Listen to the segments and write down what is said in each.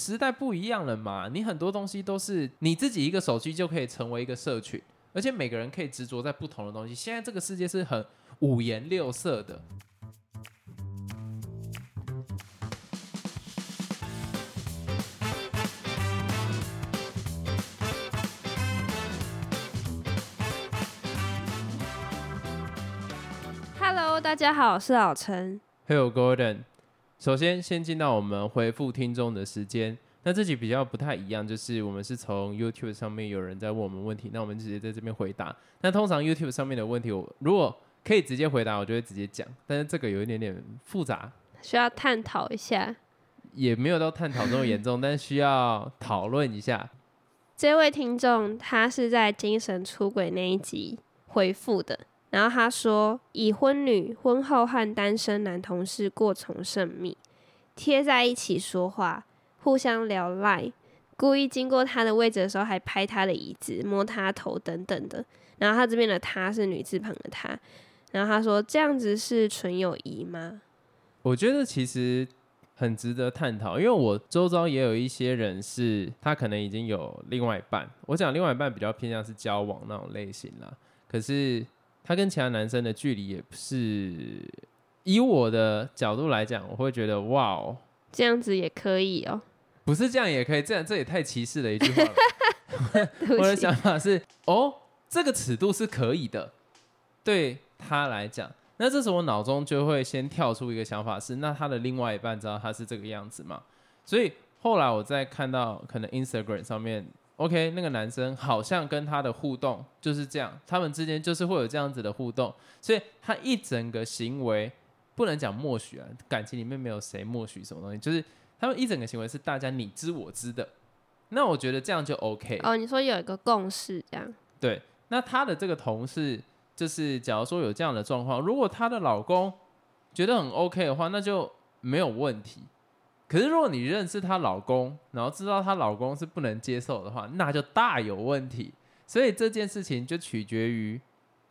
时代不一样了嘛，你很多东西都是你自己一个手机就可以成为一个社群，而且每个人可以执着在不同的东西。现在这个世界是很五颜六色的。Hello，大家好，我是老陈。Hello Gordon，首先先进到我们回复听众的时间。那这集比较不太一样，就是我们是从 YouTube 上面有人在问我们问题，那我们直接在这边回答。那通常 YouTube 上面的问题，我如果可以直接回答，我就会直接讲。但是这个有一点点复杂，需要探讨一下。也没有到探讨这么严重，但是需要讨论一下。这位听众他是在精神出轨那一集回复的，然后他说已婚女婚后和单身男同事过从甚密，贴在一起说话，互相聊赖，故意经过他的位置的时候还拍他的椅子、摸他头等等的。然后他这边的他是女字旁的他，然后他说这样子是纯友谊吗？我觉得其实很值得探讨，因为我周遭也有一些人是他可能已经有另外一半，我讲另外一半比较偏向是交往那种类型啦，可是他跟其他男生的距离也不是，以我的角度来讲，我会觉得哇哦，这样子也可以哦。不是这样也可以，这样这也太歧视了一句话了。我的想法是，哦，这个尺度是可以的，对他来讲。那这时候我脑中就会先跳出一个想法是，那他的另外一半知道他是这个样子吗？所以后来我再看到可能 Instagram 上面，OK，那个男生好像跟他的互动就是这样，他们之间就是会有这样子的互动，所以他一整个行为不能讲默许啊，感情里面没有谁默许什么东西，就是他们一整个行为是大家你知我知的。那我觉得这样就 OK。哦，你说有一个共识这样。对，那她的这个同事，就是假如说有这样的状况，如果她的老公觉得很 OK 的话，那就没有问题。可是如果你认识她老公，然后知道她老公是不能接受的话，那就大有问题。所以这件事情就取决于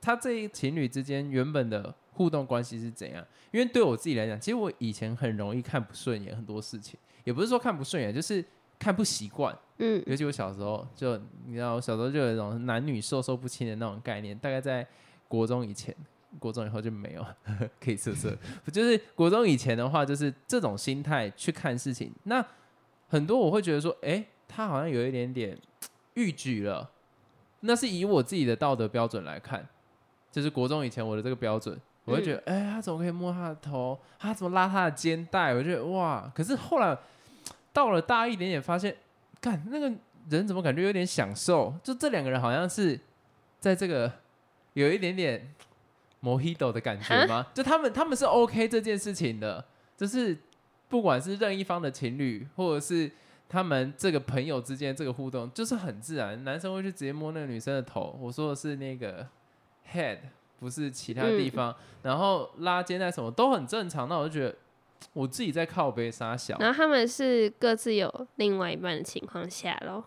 他这一情侣之间原本的互动关系是怎样。因为对我自己来讲，其实我以前很容易看不顺眼很多事情，也不是说看不顺眼，就是看不习惯。嗯，尤其我小时候就，你知道，我小时候就有一种男女授受不亲的那种概念，大概在国中以前，国中以后就没有，可以色色。就是国中以前的话，就是这种心态去看事情。那很多我会觉得说，诶，他好像有一点点 逾矩了。那是以我自己的道德标准来看，就是国中以前我的这个标准，我会觉得，哎、他怎么可以摸他的头？他怎么拉他的肩带？我觉得哇！可是后来到了大一点点，发现。干那个人怎么感觉有点享受？就这两个人好像是在这个有一点点 mojito 的感觉吗？就他们他们是 OK 这件事情的，就是不管是任一方的情侣，或者是他们这个朋友之间这个互动，就是很自然。男生会去直接摸那个女生的头，我说的是那个 head，不是其他地方。然后拉肩带什么都很正常，那我就觉得我自己在靠背撒小。然后他们是各自有另外一半的情况下咯。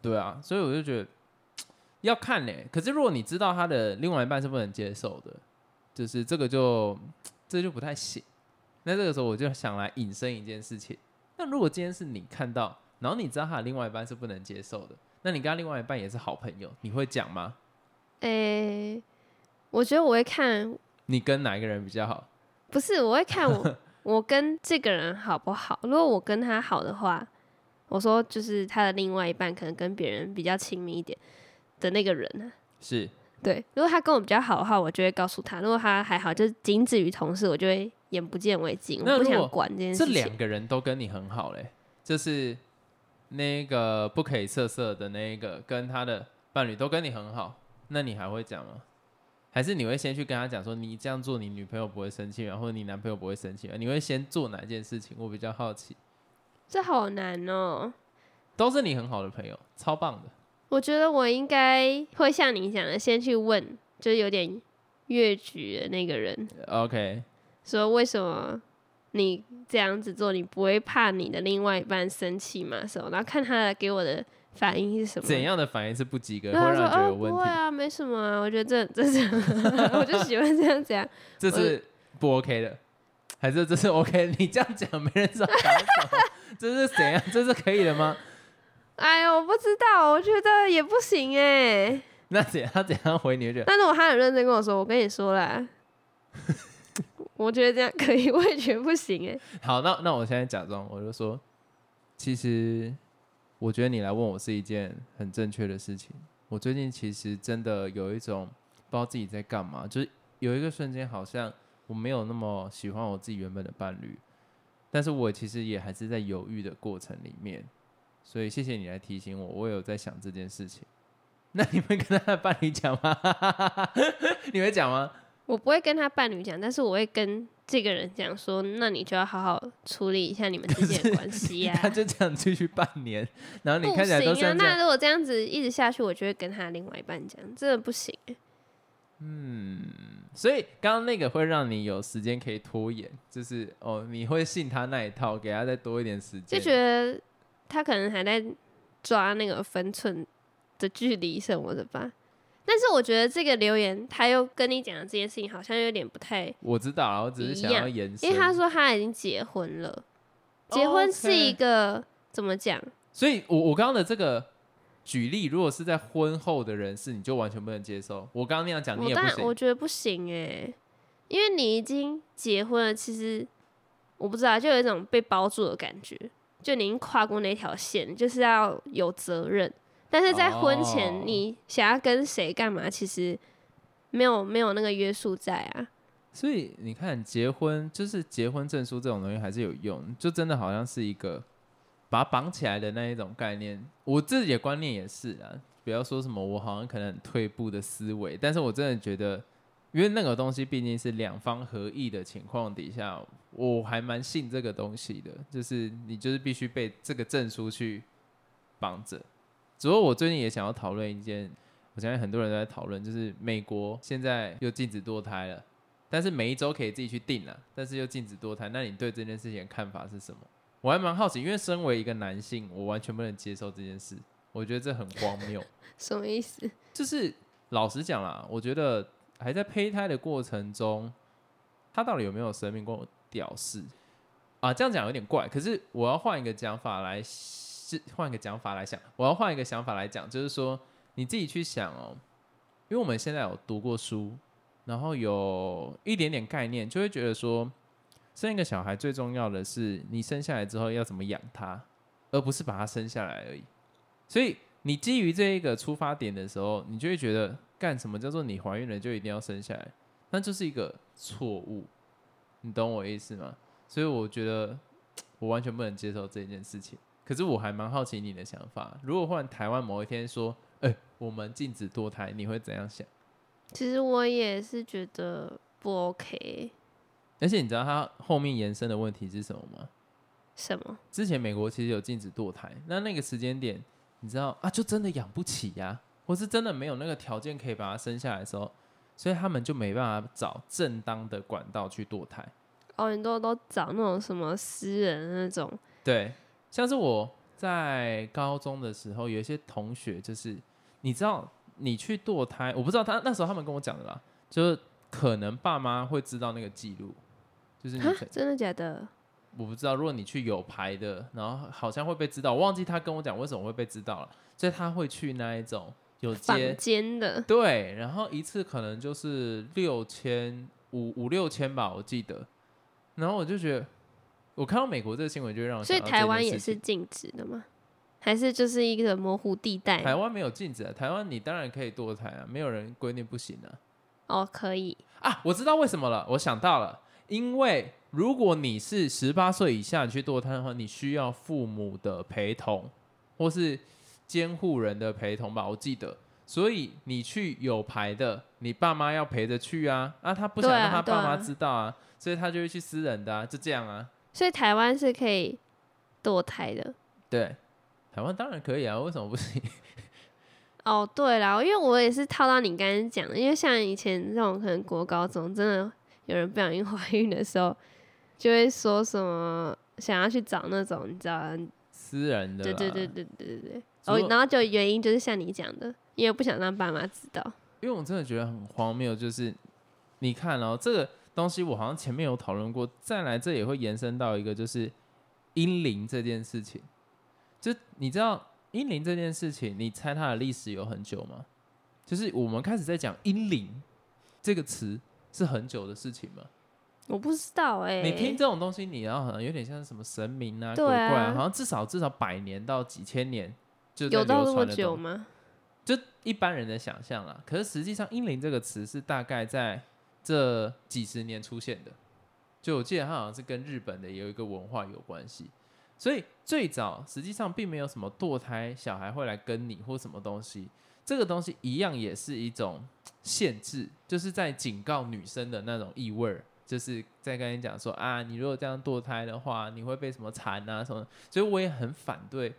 对啊，所以我就觉得要看嘞。可是如果你知道他的另外一半是不能接受的，就是这个就这就不太行。那这个时候我就想来引申一件事情：那如果今天是你看到，然后你知道他的另外一半是不能接受的，那你跟他另外一半也是好朋友，你会讲吗？诶、我觉得我会看，你跟哪一个人比较好？不是我会看我我跟这个人好不好。如果我跟他好的话，我说就是他的另外一半可能跟别人比较亲密一点的那个人啊。是对，如果他跟我比较好的话，我就会告诉他；如果他还好，就仅止于同事，我就会眼不见为净，我不想管这件事情。两个人都跟你很好嘞，就是那个不可以色色的那一个跟他的伴侣都跟你很好，那你还会讲吗？还是你会先去跟他讲说，你这样做你女朋友不会生气然后你男朋友不会生气吗？你会先做哪件事情？我比较好奇。这好难哦。都是你很好的朋友，超棒的。我觉得我应该会像你讲的，先去问，就是有点越矩的那个人，OK，说为什么你这样子做，你不会怕你的另外一半生气吗？什么？然后看他的给我的反应是什么。怎样的反应是不及格，会让人觉得有问题？不会啊，没什么啊，我觉得这这是，我就喜欢这样子啊。这是不 OK 的，还是这是 OK？你这样讲，没人知道讲什么。这是怎样？这是可以的吗？哎呦，我不知道，我觉得也不行哎。那怎样？他怎样回你？就但是我他很认真跟我说，我跟你说啦，我觉得这样可以，我也觉得不行哎。好，那那我现在假装，我就说，其实我觉得你来问我是一件很正确的事情。我最近其实真的有一种不知道自己在干嘛，就是有一个瞬间，好像我没有那么喜欢我自己原本的伴侣，但是我其实也还是在犹豫的过程里面。所以谢谢你来提醒我，我有在想这件事情。那你会跟他的伴侣讲吗？你会讲吗？我不会跟他伴侣讲，但是我会跟这个人讲说，那你就要好好处理一下你们之间的 关系呀。他就这样继续半年，然后你看起来都是那如果这样子一直下去，我就会跟他另外一半讲，真的不行。嗯，所以刚刚那个会让你有时间可以拖延，就是哦，你会信他那一套，给他再多一点时间，就觉得。他可能还在抓那个分寸的距离什么的吧，但是我觉得这个留言他又跟你讲的这件事情好像有点不太……我知道，我只是想要延伸，因为他说他已经结婚了，结婚是一个怎么讲？所以，我我刚刚的这个举例，如果是在婚后的人士，你就完全不能接受。我刚刚那样讲，你也不行。我觉得不行哎，因为你已经结婚了，其实我不知道，就有一种被包住的感觉。就您跨过那条线，就是要有责任。但是在婚前，你想要跟谁干嘛，其实没有没有那个约束在啊。所以你看，结婚就是结婚证书这种东西还是有用，就真的好像是一个把它绑起来的那一种概念。我自己的观念也是啊，不要说什么我好像可能很退步的思维，但是我真的觉得。因为那个东西毕竟是两方合意的情况底下，我还蛮信这个东西的。就是你就是必须被这个证书去绑着。只不过我最近也想要讨论一件，我相信很多人都在讨论，就是美国现在又禁止堕胎了，但是每一周可以自己去定了，但是又禁止堕胎。那你对这件事情的看法是什么？我还蛮好奇，因为身为一个男性，我完全不能接受这件事。我觉得这很荒谬。什么意思？就是老实讲啦，我觉得。还在胚胎的过程中，他到底有没有生命？跟我屌事啊！这样讲有点怪。可是我要换一个讲法来，是换一个讲法来想。我要换一个想法来讲，就是说你自己去想哦，因为我们现在有读过书，然后有一点点概念，就会觉得说，生一个小孩最重要的是你生下来之后要怎么养他，而不是把他生下来而已。所以你基于这一个出发点的时候，你就会觉得。干什么叫做你怀孕了就一定要生下来？那就是一个错误，你懂我意思吗？所以我觉得我完全不能接受这件事情。可是我还蛮好奇你的想法。如果换台湾某一天说，哎，我们禁止堕胎，你会怎样想？其实我也是觉得不 OK。而且你知道它后面延伸的问题是什么吗？什么？之前美国其实有禁止堕胎，那那个时间点，你知道啊，就真的养不起呀。或是真的没有那个条件可以把它生下来的时候，所以他们就没办法找正当的管道去堕胎。哦，很多都找那种什么私人那种。对，像是我在高中的时候，有一些同学就是，你知道，你去堕胎，我不知道他那时候他们跟我讲的啦，就是可能爸妈会知道那个记录，就是你真的假的？我不知道，如果你去有牌的，然后好像会被知道，我忘记他跟我讲为什么会被知道了，所以他会去那一种。有间的对，然后一次可能就是六千五五六千吧，我记得。然后我就觉得，我看到美国这个新闻，就让我所以台湾也是禁止的吗？还是就是一个模糊地带？台湾没有禁止啊，台湾你当然可以堕胎啊，没有人规定不行啊。哦，可以啊，我知道为什么了，我想到了，因为如果你是十八岁以下去堕胎的话，你需要父母的陪同，或是。监护人的陪同吧，我记得，所以你去有牌的，你爸妈要陪着去啊，啊，他不想让他爸妈知道啊，所以他就会去私人的啊，就这样啊。所以台湾是可以堕胎的，对，台湾当然可以啊，为什么不行？哦，对了，因为我也是套到你刚才讲的，因为像以前这种可能国高中真的有人不小心怀孕的时候，就会说什么想要去找那种你知道私人的，对对对对对对对。哦，然后就原因就是像你讲的，因为不想让爸妈知道。因为我真的觉得很荒谬，就是你看哦，这个东西我好像前面有讨论过，再来这也会延伸到一个，就是阴灵这件事情，就你知道阴灵这件事情，你猜它的历史有很久吗？就是我们开始在讲阴灵这个词是很久的事情吗？我不知道哎、你听这种东西，你要好像有点像什么神明啊、鬼怪啊，好像至少至少百年到几千年有到这么久吗？就一般人的想象啦。可是实际上，阴灵这个词是大概在这几十年出现的。就我记得它好像是跟日本的有一个文化有关系，所以最早实际上并没有什么堕胎小孩会来跟你或什么东西，这个东西一样也是一种限制，就是在警告女生的那种意味儿，就是在跟你讲说啊，你如果这样堕胎的话，你会被什么缠啊什么，所以我也很反对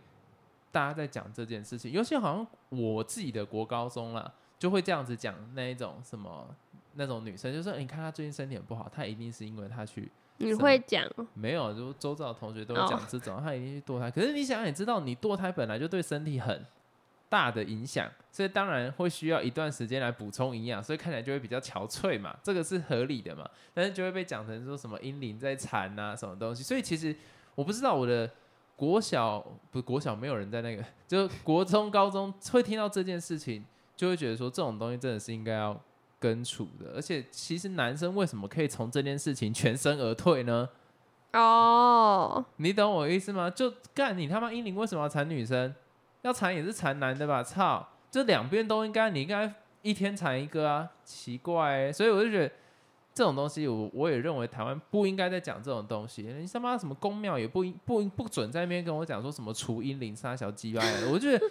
大家在讲这件事情，尤其好像我自己的国高中啦，就会这样子讲那一种什么那种女生，就说你看她最近身体很不好，她一定是因为她去你会讲哦没有，就周遭的同学都会哦讲这种，她一定去堕胎。可是你想想，你知道你堕胎本来就对身体很大的影响，所以当然会需要一段时间来补充营养，所以看起来就会比较憔悴嘛，这个是合理的嘛。但是就会被讲成说什么阴灵在缠啊，什么东西。所以其实我不知道我的国小不是国小没有人在那个，就国中、高中会听到这件事情，就会觉得说这种东西真的是应该要根除的。而且其实男生为什么可以从这件事情全身而退呢？哦，你懂我意思吗？就干你他妈英灵为什么要缠女生？要缠也是缠男的吧？操，这两边都应该，你应该一天缠一个啊，奇怪、欸。所以我就觉得这种东西我，我也认为台湾不应该再讲这种东西。你他妈什么公庙也不应不不准在那边跟我讲说什么除阴灵杀小鸡巴的，我觉得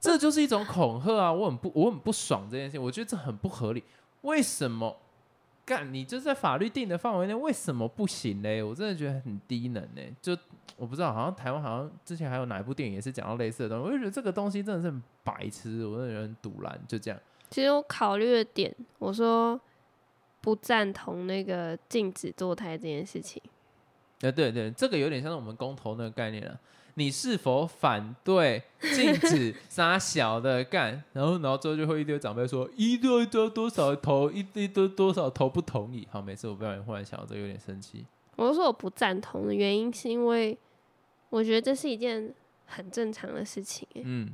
这就是一种恐吓啊！我很不我很不爽这件事情，我觉得这很不合理。为什么？干你就在法律定的范围内，为什么不行嘞？我真的觉得很低能呢。就我不知道，好像台湾好像之前还有哪一部电影也是讲到类似的东西，我就觉得这个东西真的是很白痴，我真的觉得很堵然，就这样。其实我考虑的点，我说不赞同那个禁止堕胎这件事情。呃，对对，这个有点像是我们公投那个概念了。你是否反对禁止 杀小的干？然后，然后之后就会一堆长辈说一堆多多少投一堆多多少投不同意。好，每次我不小心忽然想到这有点生气。我就说我不赞同的原因是因为我觉得这是一件很正常的事情欸，嗯，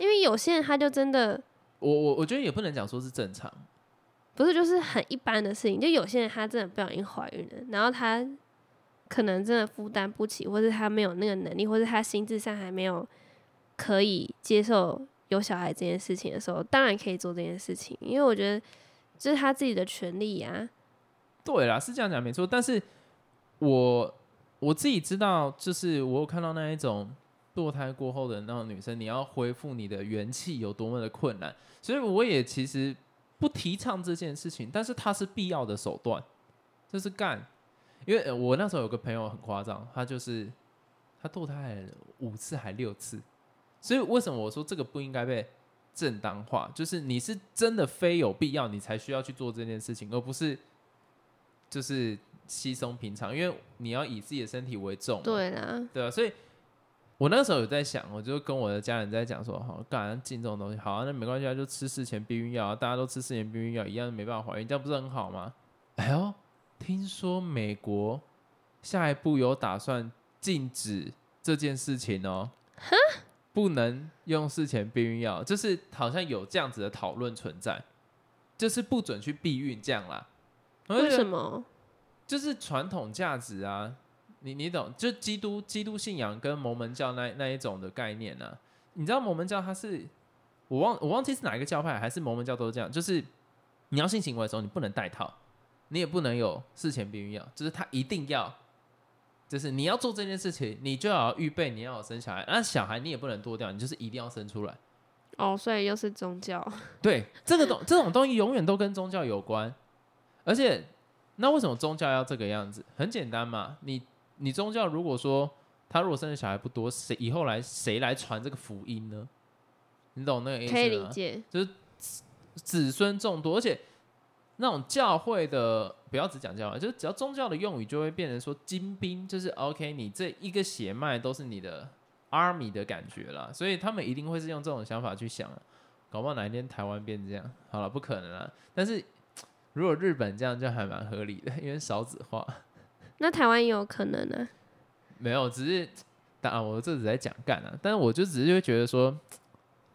因为有些人他就真的我我我觉得也不能讲说是正常，不是就是很一般的事情，就有些人他真的不小心怀孕了，然后他可能真的负担不起，或是他没有那个能力，或是他心智上还没有可以接受有小孩这件事情的时候，当然可以做这件事情，因为我觉得这是他自己的权利呀、对啦，是这样讲没错。但是我我自己知道，就是我有看到那一种堕胎过后的那种女生，你要恢复你的元气有多么的困难，所以我也其实不提倡这件事情，但是它是必要的手段，就是干。因为呃我那时候有个朋友很夸张，他就是他堕胎了五次还六次，所以为什么我说这个不应该被正当化？就是你是真的非有必要，你才需要去做这件事情，而不是就是稀松平常。因为你要以自己的身体为重，对啊，对啊，所以我那时候有在想，我就跟我的家人在讲说，好，干嘛进这种东西，好、啊，那没关系啊，就吃事前避孕药啊，大家都吃事前避孕药，一样没办法怀孕，这样不是很好吗？哎呦，听说美国下一步有打算禁止这件事情哦，不能用事前避孕药，就是好像有这样子的讨论存在，就是不准去避孕这样啦。为什么？就是传统价值啊，你你懂？就基督基督信仰跟摩门教那那一种的概念啊。你知道摩门教它是我忘我忘记是哪一个教派，还是摩门教都是这样，就是你要性行为的时候，你不能戴套，你也不能有事前避孕药，就是他一定要。就是你要做这件事情，你就要预备，你要有生小孩，那小孩你也不能多掉，你就是一定要生出来。哦，所以又是宗教，对，这个东这种东西永远都跟宗教有关，而且那为什么宗教要这个样子？很简单嘛，你你宗教如果说他如果生的小孩不多，谁以后来谁来传这个福音呢？你懂那个意思吗？可以理解。子孙众多，而且那种教会的，不要只讲教会，就是只要宗教的用语就会变成说精兵，就是 OK，你这一个血脉都是你的 army 的感觉啦，所以他们一定会是用这种想法去想，搞不好哪一天台湾变这样，好了，不可能啊，但是如果日本这样就还蛮合理的，因为少子化，那台湾也有可能呢、没有，只是当然我这只在讲干啊，但是我就只是会觉得说，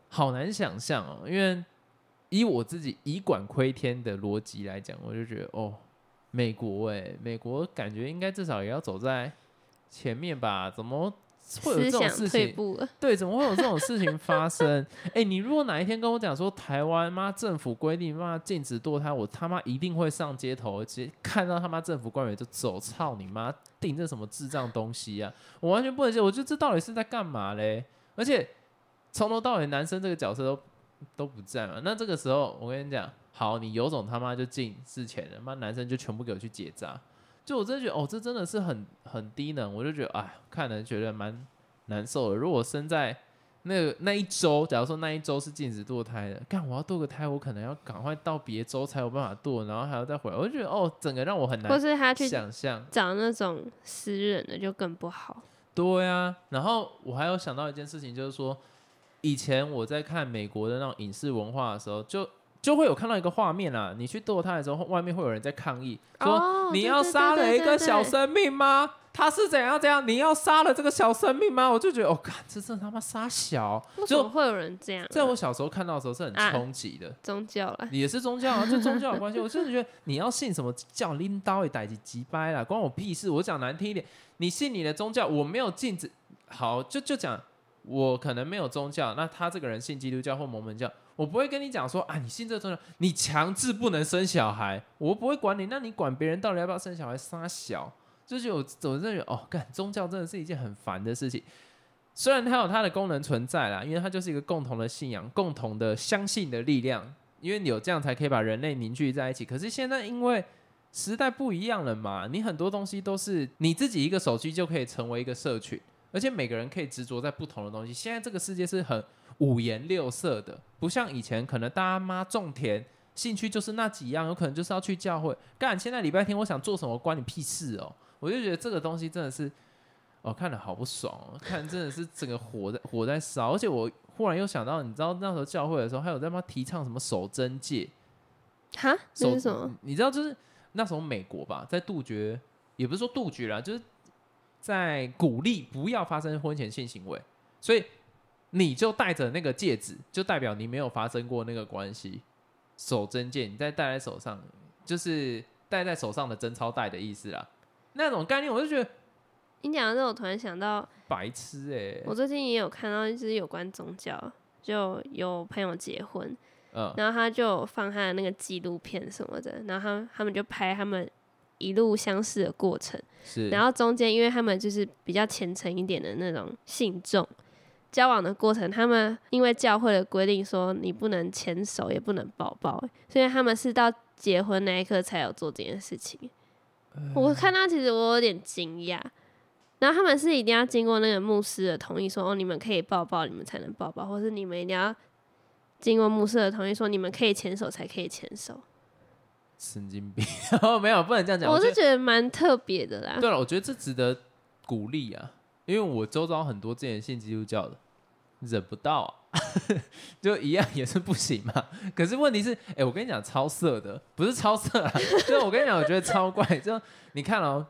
好难想象哦，因为以我自己以管窥天的逻辑来讲，我就觉得哦，美国哎、美国感觉应该至少也要走在前面吧？怎么会有这种事情？对，怎么会有这种事情发生？哎、你如果哪一天跟我讲说台湾妈政府规定妈禁止堕胎，我他妈一定会上街头，直接看到他妈政府官员就走，操你妈，定这什么智障东西啊！我完全不能接受，我觉得这到底是在干嘛嘞？而且从头到尾男生这个角色都都不在嘛，那这个时候我跟你讲，好，你有种他妈就进事前了，妈男生就全部给我去结扎。就我真的觉得，哦，这真的是很很低能，我就觉得，哎，看了觉得蛮难受的。如果生在那个那一周，假如说那一周是禁止堕胎的，干我要堕个胎，我可能要赶快到别州才有办法堕，然后还要再回来，我就觉得哦，整个让我很或难是他去想象。找那种私人的就更不好。对啊，然后我还有想到一件事情，就是说，以前我在看美国的那种影视文化的时候，就就会有看到一个画面啊，你去堕胎的时候，外面会有人在抗议，说、哦你要杀了一个小生命吗？他是怎样怎样？你要杀了这个小生命吗？我就觉得，哦，看这真他妈杀小，就会有人这样啊、在我小时候看到的时候是很啊冲击的。宗教了，也是宗教啊，就宗教有 关系。我真的觉得你要信什么教，拎刀也逮起鸡掰了，关我屁事。我讲难听一点，你信你的宗教，我没有禁止。好，就就讲我可能没有宗教，那他这个人信基督教或摩门教，我不会跟你讲说啊，你信这个宗教，你强制不能生小孩，我不会管你。那你管别人到底要不要生小孩，杀小，就是我我真的觉得哦，干宗教真的是一件很烦的事情。虽然它有它的功能存在啦，因为它就是一个共同的信仰、共同的相信的力量，因为你有这样才可以把人类凝聚在一起。可是现在因为时代不一样了嘛，你很多东西都是你自己一个手机就可以成为一个社群，而且每个人可以执着在不同的东西。现在这个世界是很五颜六色的，不像以前可能大家妈种田。兴趣就是那几样，有可能就是要去教会干。现在礼拜天我想做什么，关你屁事哦！我就觉得这个东西真的是，哦，看了好不爽哦，看真的是整个火在火在烧。而且我忽然又想到，你知道那时候教会的时候，还有在妈提倡什么守贞戒，哈，这守是什么？你知道，就是那时候美国吧，在杜绝，也不是说杜绝啦，就是在鼓励不要发生婚前性行为，所以你就戴着那个戒指，就代表你没有发生过那个关系。守贞戒，你再戴在手上，就是戴在手上的贞操带的意思啦。那种概念，我就觉得你讲的这，我突然想到，白痴哎、我最近也有看到，就是有关宗教，就有朋友结婚，嗯，然后他就放他的那个纪录片什么的，然后他他们就拍他们一路相识的过程，是，然后中间因为他们就是比较虔诚一点的那种信众，交往的过程，他们因为教会的规定说你不能牵手，也不能抱抱，所以他们是到结婚那一刻才有做这件事情。我看到其实我有点惊讶，然后他们是一定要经过那个牧师的同意说，哦，你们可以抱抱，你们才能抱抱，或是你们一定要经过牧师的同意说，你们可以牵手才可以牵手。神经病。哦，没有，不能这样讲。我是觉得蛮特别的啦。对了，我觉得这值得鼓励啊，因为我周遭很多之前信基督教的，忍不到啊，就一样也是不行嘛。可是问题是，哎、我跟你讲，超色的，不是超色啊，就是我跟你讲，我觉得超怪。就你看哦，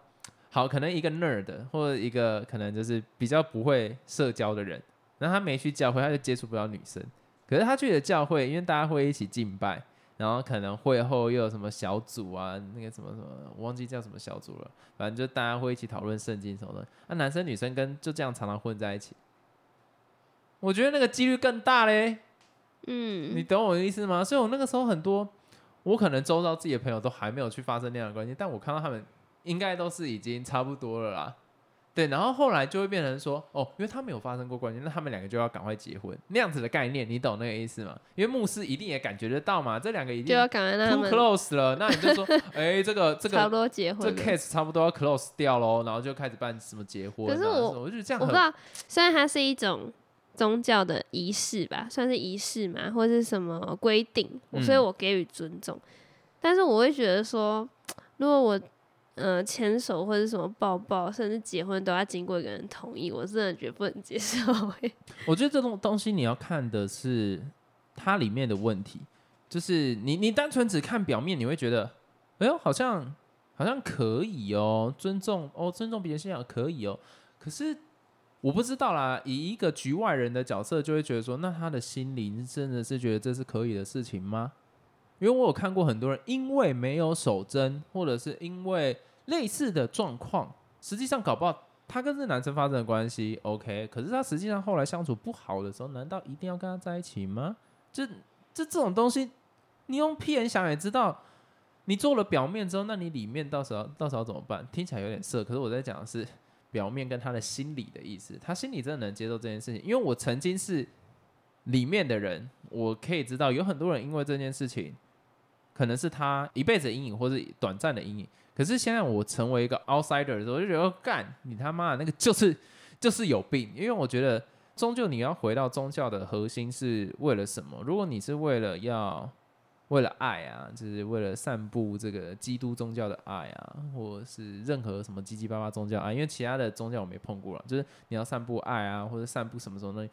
好，可能一个 nerd 或者一个可能就是比较不会社交的人，然后他没去教会，他就接触不了女生。可是他去了教会，因为大家会一起敬拜，然后可能会后又有什么小组啊，那个什么什么，我忘记叫什么小组了。反正就大家会一起讨论圣经什么的。那、男生女生跟就这样常常混在一起，我觉得那个几率更大嘞。嗯，你懂我的意思吗？所以我那个时候很多，我可能周遭自己的朋友都还没有去发生那样的关系，但我看到他们应该都是已经差不多了啦。对，然后后来就会变成说，哦，因为他们有发生过关系，那他们两个就要赶快结婚，那样子的概念，你懂那个意思吗？因为牧师一定也感觉得到嘛，这两个一定就要赶快让他们 close 了，那你就说，哎、这个这个差不多结婚这。case 差不多要 close 掉喽，然后就开始办什么结婚、啊。可是我我就觉得这样我不知道，虽然它是一种宗教的仪式吧，算是仪式嘛，或是什么规定，所以嗯我给予尊重。但是我会觉得说，如果我呃牵手或者什么抱抱，甚至结婚都要经过一个人同意，我真的觉得不能接受、我觉得这种东西你要看的是它里面的问题，就是你你单纯只看表面，你会觉得，哎呦，好像好像可以哦，尊重哦，尊重别人信仰可以哦。可是我不知道啦，以一个局外人的角色，就会觉得说，那他的心灵真的是觉得这是可以的事情吗？因为我有看过很多人因为没有守贞，或者是因为类似的状况，实际上搞不好他跟这男生发生的关系 OK，可是他实际上后来相处不好的时候，难道一定要跟他在一起吗？这这这种东西，你用屁眼想也知道。你做了表面之后，那你里面到时候到时候怎么办？听起来有点色，可是我在讲的是表面跟他的心理的意思。他心里真的能接受这件事情，因为我曾经是里面的人，我可以知道有很多人因为这件事情，可能是他一辈子阴影或者短暂的阴影。可是现在我成为一个 outsider 的时候，我就觉得干你他妈的那个就是 就是有病，因为我觉得终究你要回到宗教的核心是为了什么？如果你是为了要。为了爱啊，就是为了散布这个基督宗教的爱啊，或者是任何什么七七八八宗教啊，因为其他的宗教我没碰过了。就是你要散布爱啊，或者散布什么什么东西，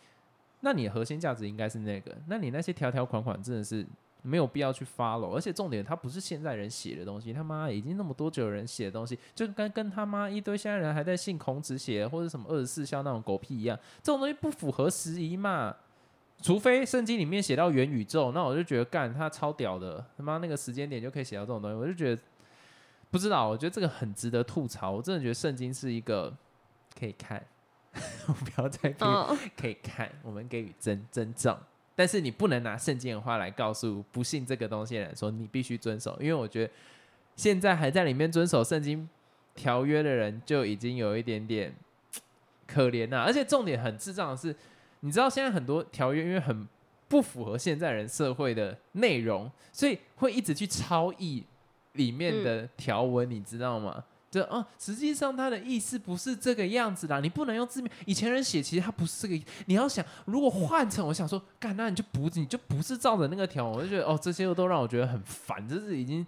那你的核心价值应该是那个。那你那些条条款款真的是没有必要去 follow，而且重点它不是现在人写的东西，他妈已经那么多久人写的东西，就跟跟他妈一堆现在人还在信孔子写或者什么二十四孝那种狗屁一样，这种东西不符合时宜嘛。除非圣经里面写到元宇宙，那我就觉得干他超屌的，他妈那个时间点就可以写到这种东西，我就觉得不知道，我觉得这个很值得吐槽。我真的觉得圣经是一个可以看，我不要再 可以看，我们给予真真正，但是你不能拿圣经的话来告诉不信这个东西的人说你必须遵守，因为我觉得现在还在里面遵守圣经条约的人就已经有一点点可怜了，而且重点很智障的是。你知道现在很多条约因为很不符合现在人社会的内容，所以会一直去抄译里面的条文，你知道吗？就啊，实际上它的意思不是这个样子啦，你不能用字面。以前人写其实它不是这个，你要想如果换成我想说，干那你就不你就不是照着那个条，我就觉得哦，这些都让我觉得很烦，就是已经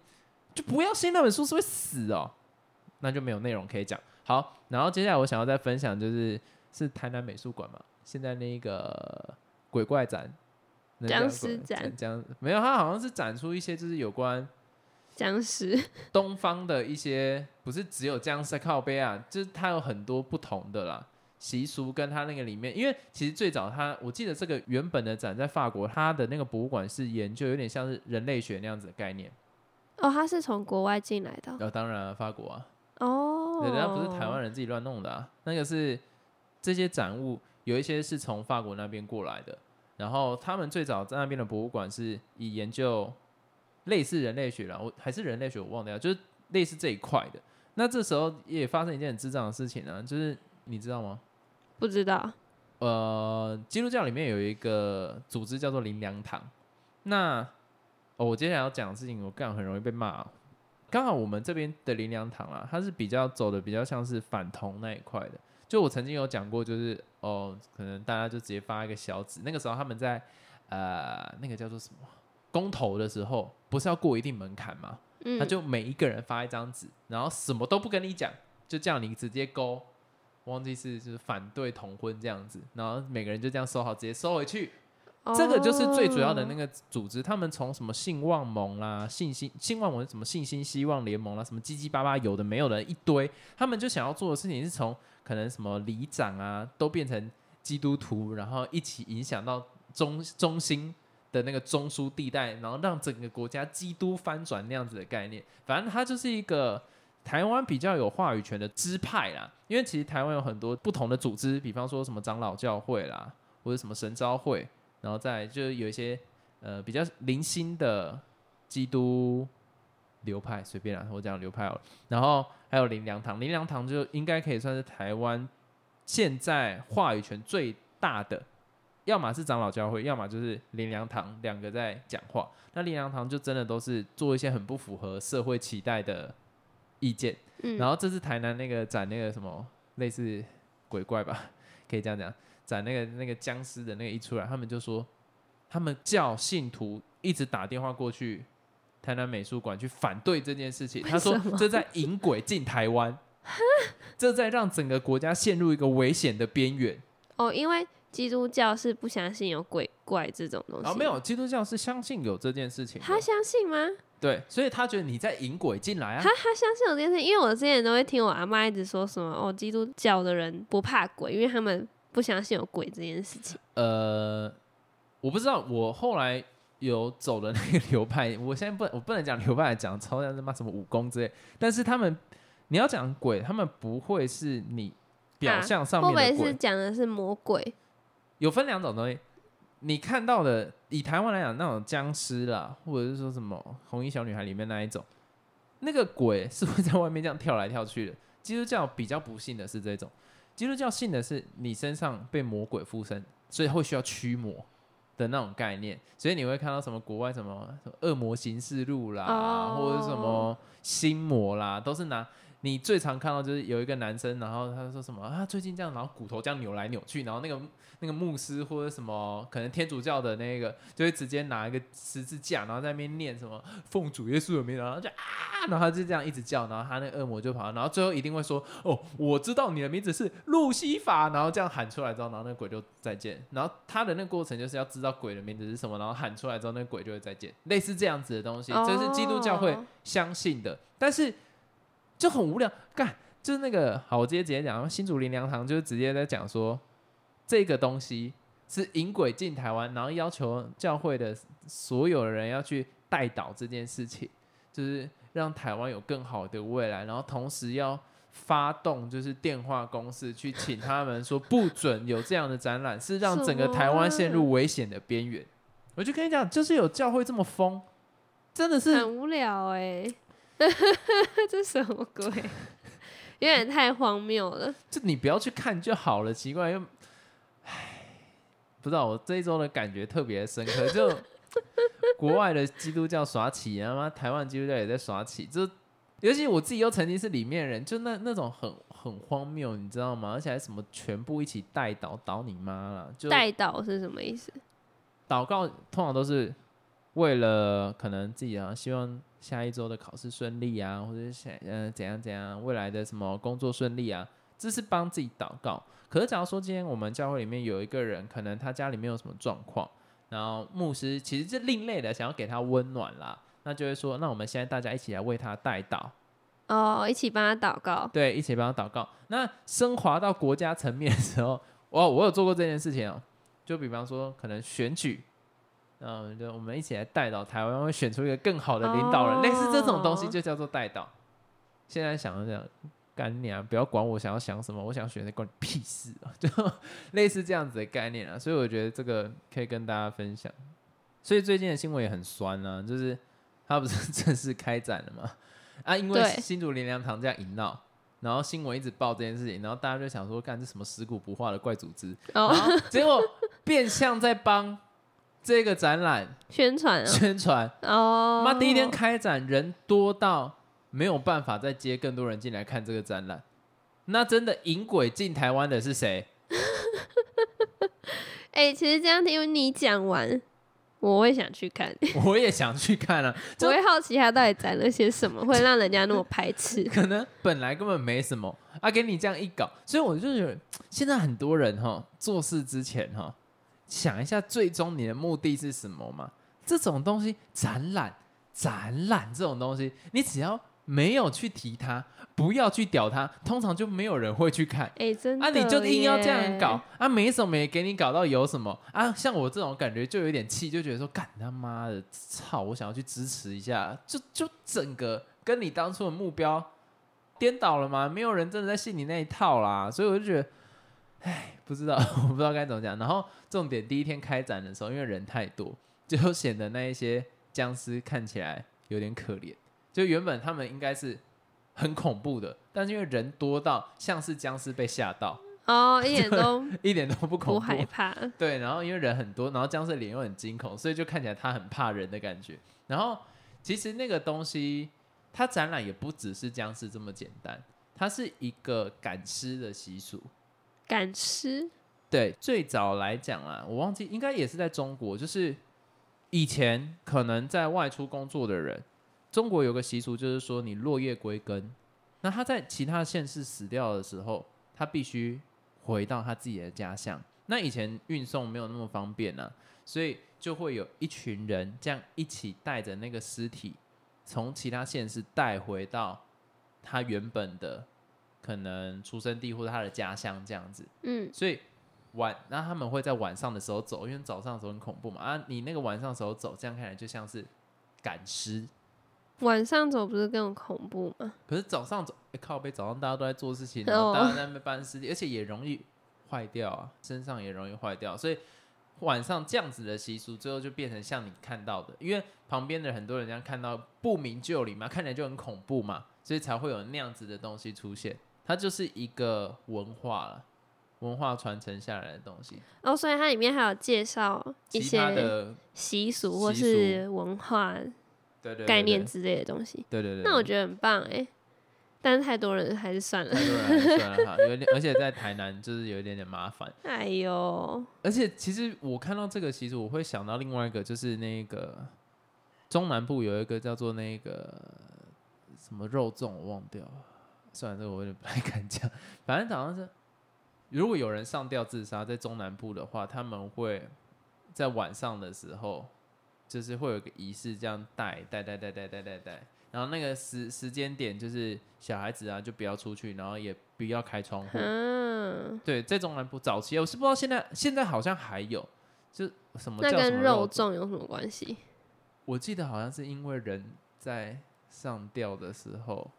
就不要信那本书是会死哦，那就没有内容可以讲。好，然后接下来我想要再分享就是是台南美术馆嘛。现在那个鬼怪展，僵尸展，僵没有，它好像是展出一些就是有关僵尸 东方的一些，不是只有僵尸靠背啊，就是它有很多不同的啦习俗，跟它那个里面，因为其实最早它，我记得这个原本的展在法国，它的那个博物馆是研究有点像是人类学那样子的概念。哦，它是从国外进来的。哦，当然了，法国啊。哦。人家不是台湾人自己乱弄的啊，那个是这些展物。有一些是从法国那边过来的，然后他们最早在那边的博物馆是以研究类似人类学了，我还是人类学我忘掉，就是类似这一块的。那这时候也发生一件很智障的事情啊，就是你知道吗？不知道。呃，基督教里面有一个组织叫做灵粮堂。那哦，我接下来要讲的事情，我干很容易被骂。刚好我们这边的灵粮堂啊，它是比较走的比较像是反同那一块的。就我曾经有讲过，就是哦，可能大家就直接发一个小纸。那个时候他们在呃，那个叫做什么公投的时候，不是要过一定门槛吗？嗯，他就每一个人发一张纸，然后什么都不跟你讲，就这样你直接勾，忘记是就是反对同婚这样子，然后每个人就这样收好，直接收回去。这个就是最主要的那个组织，他们从什么信望盟啦、信心信望盟什么信心希望联盟啦，什么七七八八有的没有的一堆，他们就想要做的事情是从可能什么里长啊都变成基督徒，然后一起影响到中中心的那个中枢地带，然后让整个国家基督翻转那样子的概念。反正它就是一个台湾比较有话语权的支派啦，因为其实台湾有很多不同的组织，比方说什么长老教会啦，或者什么神召会。然后再就有一些呃比较零星的基督流派，随便啦，我讲流派哦。然后还有林良堂，林良堂就应该可以算是台湾现在话语权最大的，要么是长老教会，要么就是林良堂两个在讲话。那林良堂就真的都是做一些很不符合社会期待的意见。嗯。然后这次台南那个展那个什么类似鬼怪吧，可以这样讲。展那个那个僵尸的那个一出来，他们就说，他们叫信徒一直打电话过去台南美术馆去反对这件事情。他说这在引鬼进台湾，这在让整个国家陷入一个危险的边缘。哦，因为基督教是不相信有鬼怪这种东西。哦，没有，基督教是相信有这件事情。他相信吗？对，所以他觉得你在引鬼进来啊他。他相信有这件事，因为我之前都会听我阿妈一直说什么哦，基督教的人不怕鬼，因为他们不相信有鬼这件事情。呃，我不知道，我后来有走的那个流派，我现在不，我不能讲流派，讲超像他妈什么武功之类。但是他们，你要讲鬼，他们不会是你表象上会不会面的鬼，是讲的是魔鬼？有分两种东西。你看到的，以台湾来讲，那种僵尸啦，或者是说什么红衣小女孩里面那一种，那个鬼是会在外面这样跳来跳去的。基督教比较不信的是这种，基督教信的是你身上被魔鬼附身，所以会需要驱魔的那种概念。所以你会看到什么国外什么什么恶魔行事录啦，或者什么心魔啦，都是拿你最常看到就是有一个男生，然后他说什么啊，最近这样，然后骨头这样扭来扭去，然后那个那个牧师或者什么可能天主教的那个，就会直接拿一个十字架，然后在那边念什么奉主耶稣的名，然后就啊，然后他就这样一直叫，然后他那恶魔就跑，然后最后一定会说哦，我知道你的名字是路西法，然后这样喊出来之后，然后那个鬼就再见，然后他的那个过程就是要知道鬼的名字是什么，然后喊出来之后，那个鬼就会再见，类似这样子的东西，这是基督教会哦。相信的，但是就很无聊，干就是那个好，我直接直接讲，新竹林良堂就是直接在讲说这个东西是引鬼进台湾，然后要求教会的所有人要去带导这件事情，就是让台湾有更好的未来，然后同时要发动就是电话公司去请他们说不准有这样的展览，是让整个台湾陷入危险的边缘。我就跟你讲，就是有教会这么疯，真的是很无聊哎、这什么鬼？有点太荒谬了。就你不要去看就好了，奇怪又，唉，不知道我这一周的感觉特别深刻，就 国外的基督教耍起，然后妈台湾基督教也在耍起，就尤其我自己又曾经是里面人，就那那种很很荒谬，你知道吗？而且还什么全部一起带倒倒你妈了，就带倒是什么意思？祷告通常都是为了可能自己啊，希望下一周的考试顺利啊，或者是想呃怎样怎样，未来的什么工作顺利啊，这是帮自己祷告。可是假如说今天我们教会里面有一个人，可能他家里面有什么状况，然后牧师其实是另类的，想要给他温暖啦，那就会说，那我们现在大家一起来为他代祷，哦，一起帮他祷告。对，一起帮他祷告。那升华到国家层面的时候，哦，我有做过这件事情哦。就比方说，可能选举，嗯，就我们一起来带到台湾，会选出一个更好的领导人，类似这种东西哦就叫做带导。现在想想，干你啊！不要管我想要想什么，我想选的关你屁事啊！就类似这样子的概念啊。所以我觉得这个可以跟大家分享。所以最近的新闻也很酸啊，就是他不是 正式开展了吗？啊，因为新竹林良堂这样一闹，然后新闻一直报这件事情，然后大家就想说，干这什么尸骨不化的怪组织，然哦，后结果变相在帮这个展览宣传啊。宣传。哦，妈，第一天开展人多到没有办法再接更多人进来看这个展览，那真的引鬼进台湾的是谁？哎、其实这样听你讲完，我会想去看，我也想去看啊，我会好奇他到底展了些什么，会让人家那么排斥。可能本来根本没什么啊，给你这样一搞，所以我就觉得现在很多人哈做事之前哈想一下最终你的目的是什么吗？这种东西展览展览这种东西，你只要没有去提它，不要去屌它，通常就没有人会去看。哎、真的啊，你就硬要这样搞，啊，没什么也给你搞到有什么啊？像我这种感觉就有点气，就觉得说，干他妈的，操！我想要去支持一下，就就整个跟你当初的目标颠倒了吗？没有人真的在信你那一套啦，所以我就觉得，唉，不知道，我不知道该怎么讲。然后重点第一天开展的时候，因为人太多，就显得那一些僵尸看起来有点可怜。就原本他们应该是很恐怖的，但是因为人多到像是僵尸被吓到，哦，一点都 一点都不恐不怖。害怕。对，然后因为人很多，然后僵尸的脸又很惊恐，所以就看起来他很怕人的感觉。然后其实那个东西，它展览也不只是僵尸这么简单，它是一个赶尸的习俗。赶尸对，最早来讲啊，我忘记应该也是在中国，就是以前可能在外出工作的人，中国有个习俗，就是说你落叶归根，那他在其他县市死掉的时候，他必须回到他自己的家乡，那以前运送没有那么方便啊，所以就会有一群人这样一起带着那个尸体，从其他县市带回到他原本的可能出生地或者他的家乡这样子。嗯，所以晚，那他们会在晚上的时候走，因为早上的时候很恐怖嘛。啊，你那个晚上的时候走，这样看来就像是赶尸。晚上走不是更恐怖吗？可是早上走，哎、靠背，早上大家都在做事情，然后哦大家在那边搬尸体，而且也容易坏掉啊，身上也容易坏掉，所以晚上这样子的习俗，最后就变成像你看到的，因为旁边的很多人这样看到不明就里嘛，看起来就很恐怖嘛，所以才会有那样子的东西出现。它就是一个文化了，文化传承下来的东西。哦，所以它里面还有介绍一些的习俗或是文化概念之类的东西。对对对，那我觉得很棒哎，但是太多人还是算了。太多人算了哈，有点，而且在台南就是有一点点麻烦。哎呦，而且其实我看到这个习俗，我会想到另外一个，就是那个中南部有一个叫做那个什么肉粽，我忘掉了。算了，这个我有点不太 敢讲。反正好像是，如果有人上吊自杀在中南部的话，他们会在晚上的时候，就是会有个仪式，这样带带带带带带带带。然后那个时时间点就是小孩子啊，就不要出去，然后也不要开窗户。嗯，对，在中南部早期，我是不知道现在现在好像还有，就什么那跟肉？粽有什么关系？我记得好像是因为人在上吊的时候，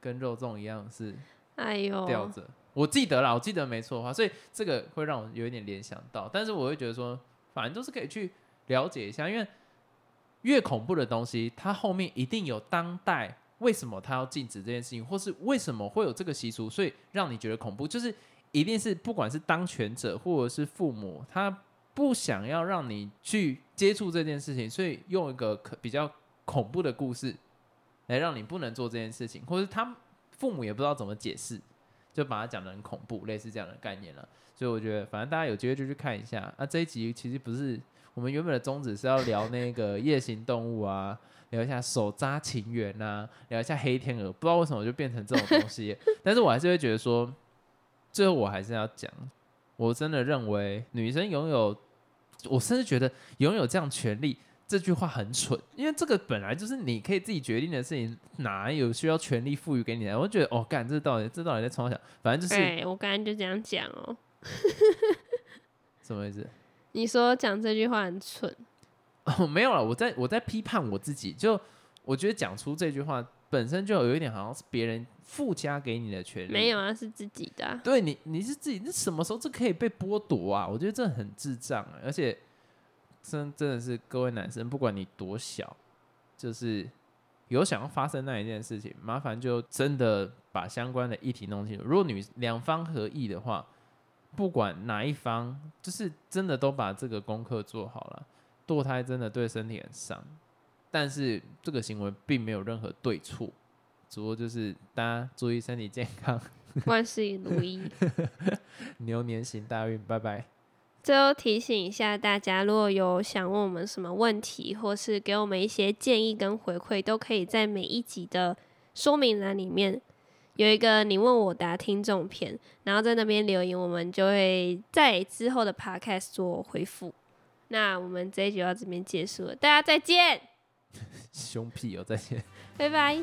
跟肉粽一样是哎呦，吊着。我记得啦，我记得没错的话，所以这个会让我有一点联想到，但是我会觉得说，反正都是可以去了解一下，因为越恐怖的东西，它后面一定有当代为什么它要禁止这件事情，或是为什么会有这个习俗，所以让你觉得恐怖，就是一定是不管是当权者或者是父母，他不想要让你去接触这件事情，所以用一个可比较恐怖的故事来让你不能做这件事情，或者他父母也不知道怎么解释，就把它讲的很恐怖，类似这样的概念了。所以我觉得，反正大家有机会就去看一下。啊，这一集其实不是我们原本的宗旨是要聊那个夜行动物啊，聊一下手扎情缘呐，聊一下黑天鹅。不知道为什么就变成这种东西，但是我还是会觉得说，最后我还是要讲，我真的认为女生拥有，我甚至觉得拥有这样权利。这句话很蠢，因为这个本来就是你可以自己决定的事情，哪有需要权力赋予给你的？我觉得，哦，干，这到底这到底在从小，反正就是、哎，我刚才就这样讲哦。什么意思？你说讲这句话很蠢，哦，没有了，我在我在批判我自己，就我觉得讲出这句话本身就有一点好像是别人附加给你的权利，没有啊，是自己的啊。对你你是自己，那什么时候这可以被剥夺啊？我觉得这很智障啊，而且真真的是各位男生，不管你多小，就是有想要发生那一件事情，麻烦就真的把相关的议题弄清楚。如果女两方合意的话，不管哪一方，就是真的都把这个功课做好了。堕胎真的对身体很伤，但是这个行为并没有任何对错，只不过就是大家注意身体健康。万事如意。牛年行大运，拜拜。最后提醒一下大家，如果有想问我们什么问题，或是给我们一些建议跟回馈，都可以在每一集的说明栏里面有一个你问我答听众篇，然后在那边留言，我们就会在之后的 podcast 做回复。那我们这一集到这边结束了，大家再见，凶屁哦，再见。拜拜。